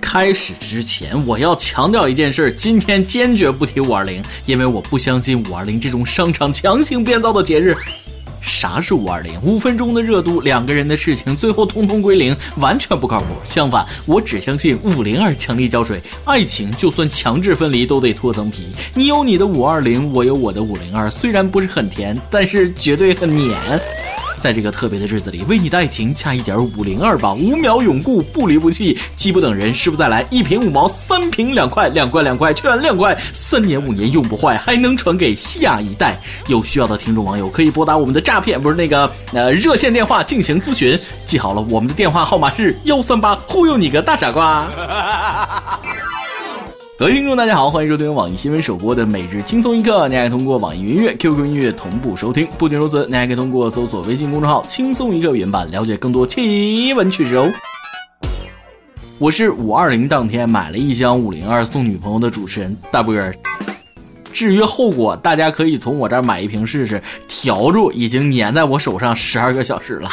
开始之前，我要强调一件事：今天坚决不提五二零，因为我不相信五二零这种商场强行编造的节日。啥是五二零？五分钟的热度，两个人的事情，最后通通归零，完全不靠谱。相反，我只相信五零二强力胶水，爱情就算强制分离都得脱层皮。你有你的五二零，我有我的五零二，虽然不是很甜，但是绝对很黏。在这个特别的日子里，为你的爱情加一点五零二吧，五秒永固，不离不弃，机不等人，誓不再来。一瓶五毛，三瓶两块，两块两块全两块，三年五年用不坏，还能传给下一代。有需要的听众网友可以拨打我们的诈骗不是那个呃热线电话进行咨询，记好了，我们的电话号码是幺三八，忽悠你个大傻瓜。各位听众，大家好，欢迎收听网易新闻首播的每日轻松一刻。您还通过网易云音乐、QQ 音乐同步收听。不仅如此，您还可以通过搜索微信公众号“轻松一刻”原版了解更多奇闻趣事哦。我是五二零当天买了一箱五零二送女朋友的主持人大波儿。至于后果，大家可以从我这儿买一瓶试试。笤帚已经粘在我手上十二个小时了。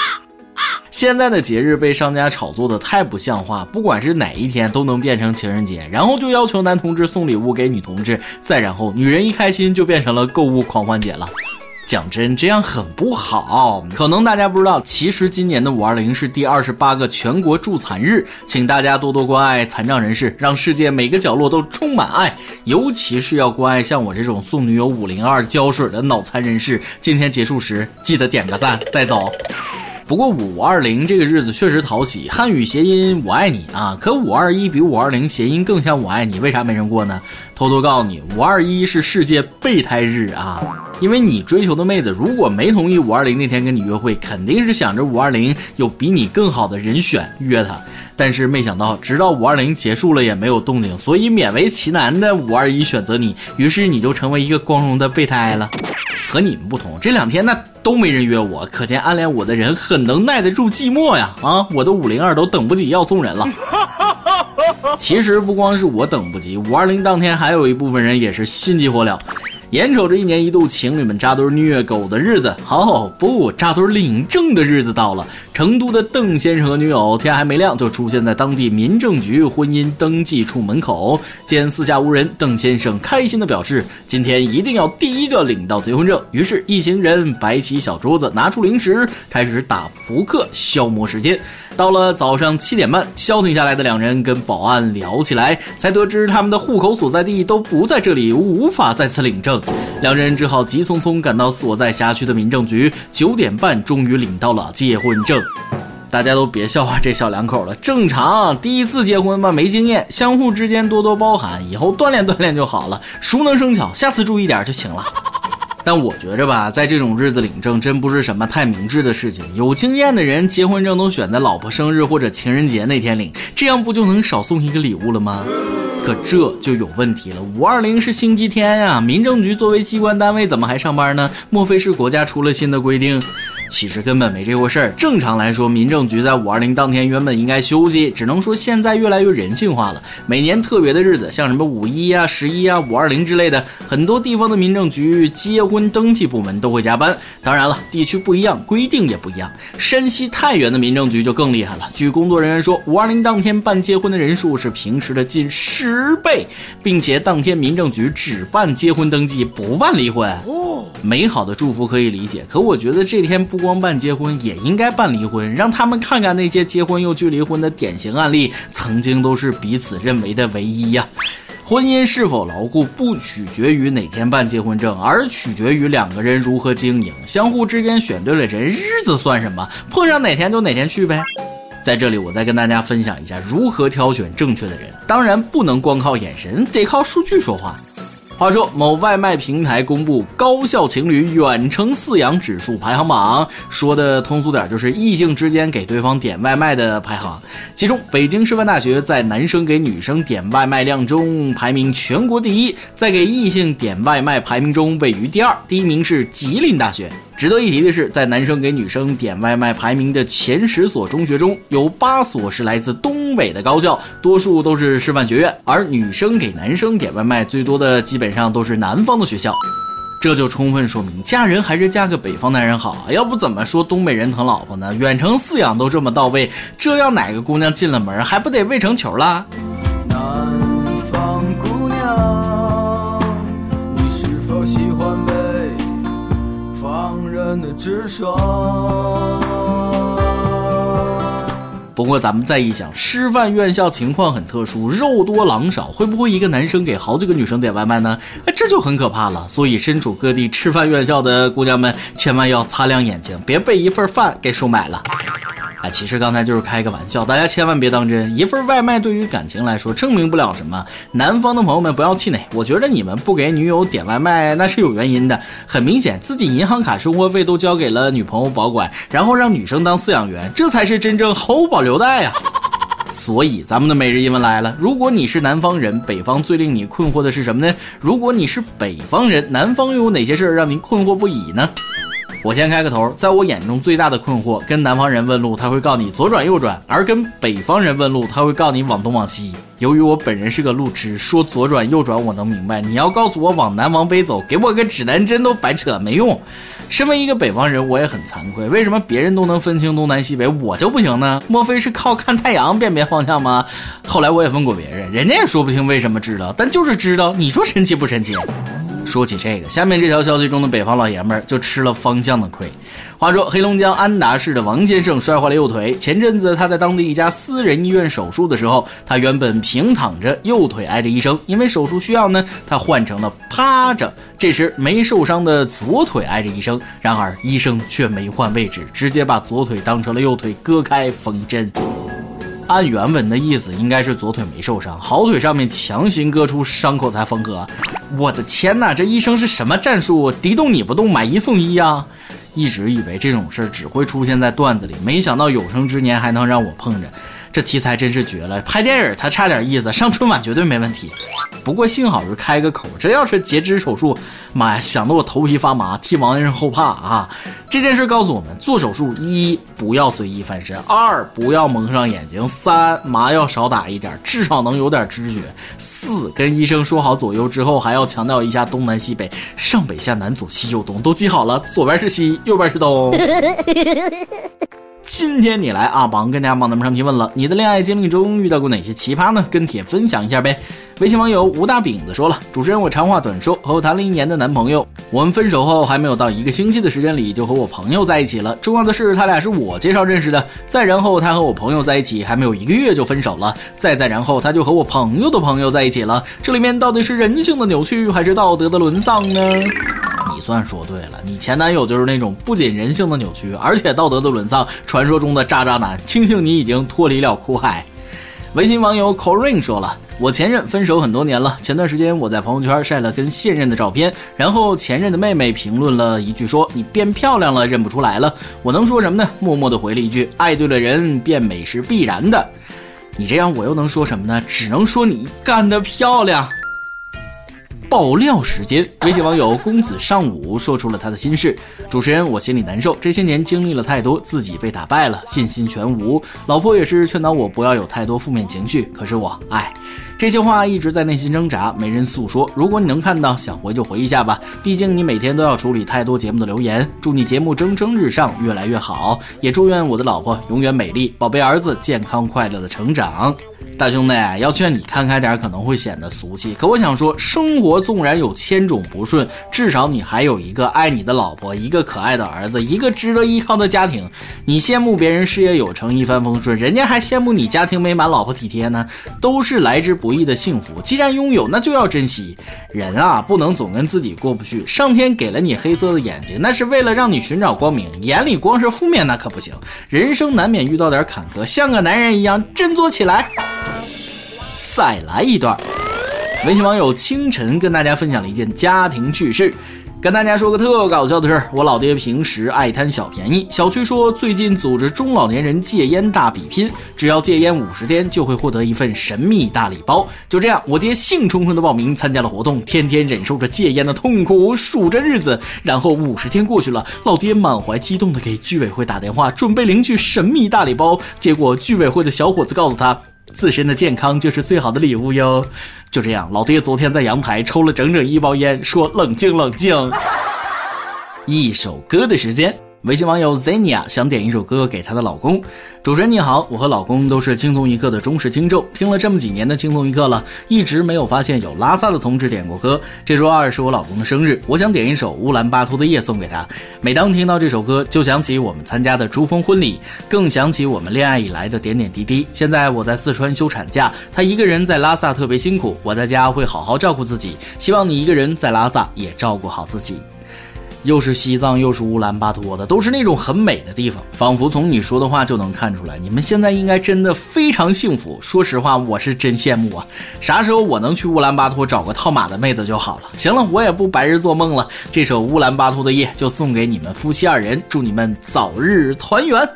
现在的节日被商家炒作的太不像话，不管是哪一天都能变成情人节，然后就要求男同志送礼物给女同志，再然后女人一开心就变成了购物狂欢节了。讲真，这样很不好。可能大家不知道，其实今年的五二零是第二十八个全国助残日，请大家多多关爱残障人士，让世界每个角落都充满爱，尤其是要关爱像我这种送女友五零二胶水的脑残人士。今天结束时记得点个赞再走。不过五二零这个日子确实讨喜，汉语谐音“我爱你”啊。可五二一比五二零谐音更像“我爱你”，为啥没人过呢？偷偷告诉你，五二一是世界备胎日啊。因为你追求的妹子如果没同意五二零那天跟你约会，肯定是想着五二零有比你更好的人选约她。但是没想到，直到五二零结束了也没有动静，所以勉为其难的五二一选择你，于是你就成为一个光荣的备胎了。和你们不同，这两天那都没人约我，可见暗恋我的人很能耐得住寂寞呀！啊，我的五零二都等不及要送人了。其实不光是我等不及，五二零当天还有一部分人也是心急火燎。眼瞅着一年一度情侣们扎堆虐狗的日子，哦不，扎堆领证的日子到了。成都的邓先生和女友天还没亮就出现在当地民政局婚姻登记处门口，见四下无人，邓先生开心的表示，今天一定要第一个领到结婚证。于是，一行人摆起小桌子，拿出零食，开始打扑克消磨时间。到了早上七点半，消停下来的两人跟保安聊起来，才得知他们的户口所在地都不在这里，无法再次领证。两人只好急匆匆赶到所在辖区的民政局，九点半终于领到了结婚证。大家都别笑话这小两口了，正常，第一次结婚嘛，没经验，相互之间多多包涵，以后锻炼锻炼就好了，熟能生巧，下次注意点就行了。但我觉着吧，在这种日子领证真不是什么太明智的事情。有经验的人结婚证都选在老婆生日或者情人节那天领，这样不就能少送一个礼物了吗？可这就有问题了。五二零是星期天呀，民政局作为机关单位怎么还上班呢？莫非是国家出了新的规定？其实根本没这回事儿。正常来说，民政局在五二零当天原本应该休息，只能说现在越来越人性化了。每年特别的日子，像什么五一啊、十一啊、五二零之类的，很多地方的民政局结婚登记部门都会加班。当然了，地区不一样，规定也不一样。山西太原的民政局就更厉害了。据工作人员说，五二零当天办结婚的人数是平时的近十倍，并且当天民政局只办结婚登记，不办离婚。哦美好的祝福可以理解，可我觉得这天不光办结婚，也应该办离婚，让他们看看那些结婚又去离婚的典型案例，曾经都是彼此认为的唯一呀。婚姻是否牢固，不取决于哪天办结婚证，而取决于两个人如何经营，相互之间选对了人，日子算什么？碰上哪天就哪天去呗。在这里，我再跟大家分享一下如何挑选正确的人，当然不能光靠眼神，得靠数据说话。话说，某外卖平台公布高校情侣远程饲养指数排行榜，说的通俗点就是异性之间给对方点外卖的排行。其中，北京师范大学在男生给女生点外卖量中排名全国第一，在给异性点外卖排名中位于第二，第一名是吉林大学。值得一提的是，在男生给女生点外卖排名的前十所中学中，有八所是来自东北的高校，多数都是师范学院。而女生给男生点外卖最多的，基本上都是南方的学校。这就充分说明，嫁人还是嫁个北方男人好啊！要不怎么说东北人疼老婆呢？远程饲养都这么到位，这要哪个姑娘进了门，还不得喂成球啦？的直爽？不过咱们再一想，师范院校情况很特殊，肉多狼少，会不会一个男生给好几个女生点外卖呢？哎，这就很可怕了。所以身处各地吃饭院校的姑娘们，千万要擦亮眼睛，别被一份饭给收买了。啊，其实刚才就是开个玩笑，大家千万别当真。一份外卖对于感情来说证明不了什么。南方的朋友们不要气馁，我觉得你们不给女友点外卖那是有原因的。很明显，自己银行卡、生活费都交给了女朋友保管，然后让女生当饲养员，这才是真正毫无保留的爱呀。所以咱们的每日一问来了：如果你是南方人，北方最令你困惑的是什么呢？如果你是北方人，南方又有哪些事儿让您困惑不已呢？我先开个头，在我眼中最大的困惑，跟南方人问路，他会告你左转右转；而跟北方人问路，他会告你往东往西。由于我本人是个路痴，说左转右转我能明白，你要告诉我往南往北走，给我个指南针都白扯，没用。身为一个北方人，我也很惭愧，为什么别人都能分清东南西北，我就不行呢？莫非是靠看太阳辨别方向吗？后来我也问过别人，人家也说不清为什么知道，但就是知道。你说神奇不神奇？说起这个，下面这条消息中的北方老爷们儿就吃了方向的亏。话说，黑龙江安达市的王先生摔坏了右腿。前阵子他在当地一家私人医院手术的时候，他原本平躺着，右腿挨着医生，因为手术需要呢，他换成了趴着。这时没受伤的左腿挨着医生，然而医生却没换位置，直接把左腿当成了右腿割开缝针。按原文的意思，应该是左腿没受伤，好腿上面强行割出伤口才缝合。我的天哪，这医生是什么战术？敌动你不动，买一送一呀！一直以为这种事儿只会出现在段子里，没想到有生之年还能让我碰着。这题材真是绝了，拍电影他差点意思，上春晚绝对没问题。不过幸好是开个口，这要是截肢手术，妈呀，想得我头皮发麻，替王先生后怕啊！这件事告诉我们，做手术一不要随意翻身，二不要蒙上眼睛，三麻要少打一点，至少能有点知觉。四跟医生说好左右之后，还要强调一下东南西北，上北下南左西右东，都记好了，左边是西，右边是东。今天你来啊，榜跟大家榜咱们上提问了，你的恋爱经历中遇到过哪些奇葩呢？跟帖分享一下呗。微信网友吴大饼子说了，主持人我长话短说，和我谈了一年的男朋友，我们分手后还没有到一个星期的时间里就和我朋友在一起了。重要的是他俩是我介绍认识的，再然后他和我朋友在一起还没有一个月就分手了，再再然后他就和我朋友的朋友在一起了。这里面到底是人性的扭曲还是道德的沦丧呢？算说对了，你前男友就是那种不仅人性的扭曲，而且道德的沦丧，传说中的渣渣男。庆幸你已经脱离了苦海。微信网友 corine 说了，我前任分手很多年了，前段时间我在朋友圈晒了跟现任的照片，然后前任的妹妹评论了一句说你变漂亮了，认不出来了。我能说什么呢？默默的回了一句，爱对了人，变美是必然的。你这样我又能说什么呢？只能说你干得漂亮。爆料时间，微信网友公子上午说出了他的心事。主持人，我心里难受，这些年经历了太多，自己被打败了，信心全无。老婆也是劝导我不要有太多负面情绪，可是我，唉，这些话一直在内心挣扎，没人诉说。如果你能看到，想回就回一下吧，毕竟你每天都要处理太多节目的留言。祝你节目蒸蒸日上，越来越好，也祝愿我的老婆永远美丽，宝贝儿子健康快乐的成长。大兄弟，要劝你看开点，可能会显得俗气。可我想说，生活纵然有千种不顺，至少你还有一个爱你的老婆，一个可爱的儿子，一个值得依靠的家庭。你羡慕别人事业有成、一帆风顺，人家还羡慕你家庭美满、老婆体贴呢。都是来之不易的幸福，既然拥有，那就要珍惜。人啊，不能总跟自己过不去。上天给了你黑色的眼睛，那是为了让你寻找光明。眼里光是负面，那可不行。人生难免遇到点坎坷，像个男人一样振作起来。再来一段。微信网友清晨跟大家分享了一件家庭趣事，跟大家说个特搞笑的事儿。我老爹平时爱贪小便宜，小区说最近组织中老年人戒烟大比拼，只要戒烟五十天就会获得一份神秘大礼包。就这样，我爹兴冲冲的报名参加了活动，天天忍受着戒烟的痛苦，数着日子。然后五十天过去了，老爹满怀激动的给居委会打电话，准备领取神秘大礼包。结果居委会的小伙子告诉他。自身的健康就是最好的礼物哟。就这样，老爹昨天在阳台抽了整整一包烟，说冷静冷静。一首歌的时间。微信网友 Zenia 想点一首歌给她的老公。主持人你好，我和老公都是轻松一刻的忠实听众，听了这么几年的轻松一刻了，一直没有发现有拉萨的同志点过歌。这周二是我老公的生日，我想点一首乌兰巴托的夜送给他。每当听到这首歌，就想起我们参加的珠峰婚礼，更想起我们恋爱以来的点点滴滴。现在我在四川休产假，他一个人在拉萨特别辛苦，我在家会好好照顾自己。希望你一个人在拉萨也照顾好自己。又是西藏，又是乌兰巴托的，都是那种很美的地方，仿佛从你说的话就能看出来，你们现在应该真的非常幸福。说实话，我是真羡慕啊！啥时候我能去乌兰巴托找个套马的妹子就好了。行了，我也不白日做梦了，这首《乌兰巴托的夜》就送给你们夫妻二人，祝你们早日团圆。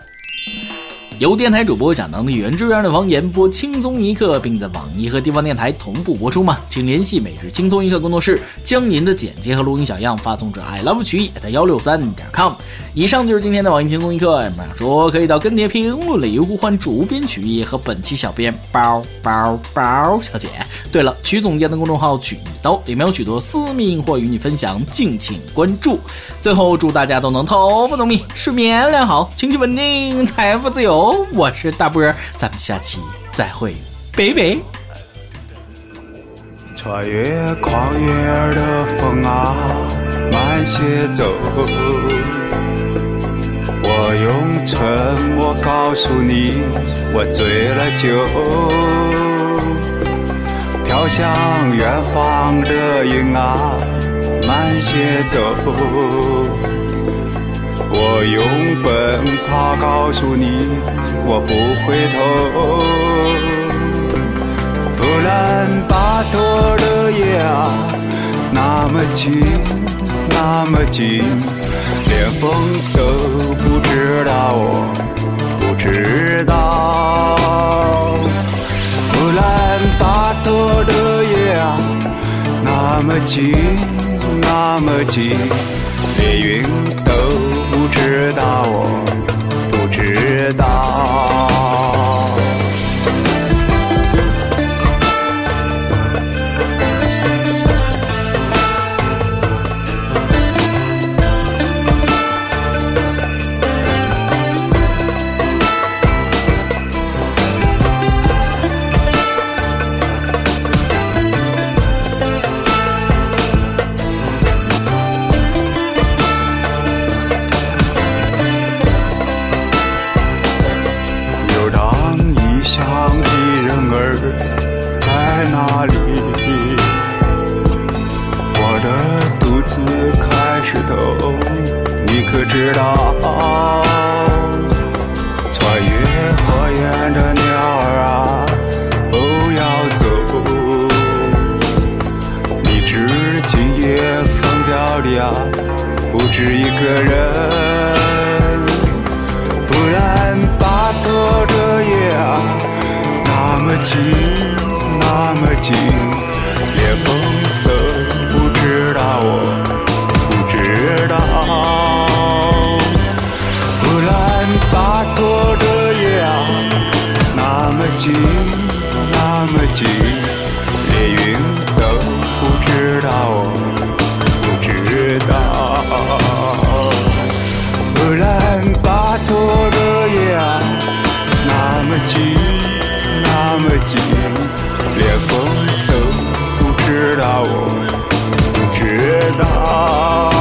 由电台主播讲当地原汁原味的方言播轻松一刻，并在网易和地方电台同步播出吗？请联系每日轻松一刻工作室，将您的简介和录音小样发送至 i love 曲艺幺六三点 com。以上就是今天的网易轻松一刻，想说可以到跟帖评论里呼唤主编曲艺和本期小编包包包小姐。对了，曲总监的公众号曲一刀里面有许多私密或与你分享，敬请关注。最后祝大家都能头发浓密，睡眠良好，情绪稳定，财富自由。我是大波，咱们下期再会，拜拜。穿越旷野的风啊，慢些走。我用沉默告诉你，我醉了酒，飘向远方的云啊，慢些走。我用奔跑告诉你，我不回头。乌兰巴托的夜啊，那么近，那么近。连风都不知道，我不知道。乌兰巴托的夜啊，那么近，那么近，连云都头你可知道？大。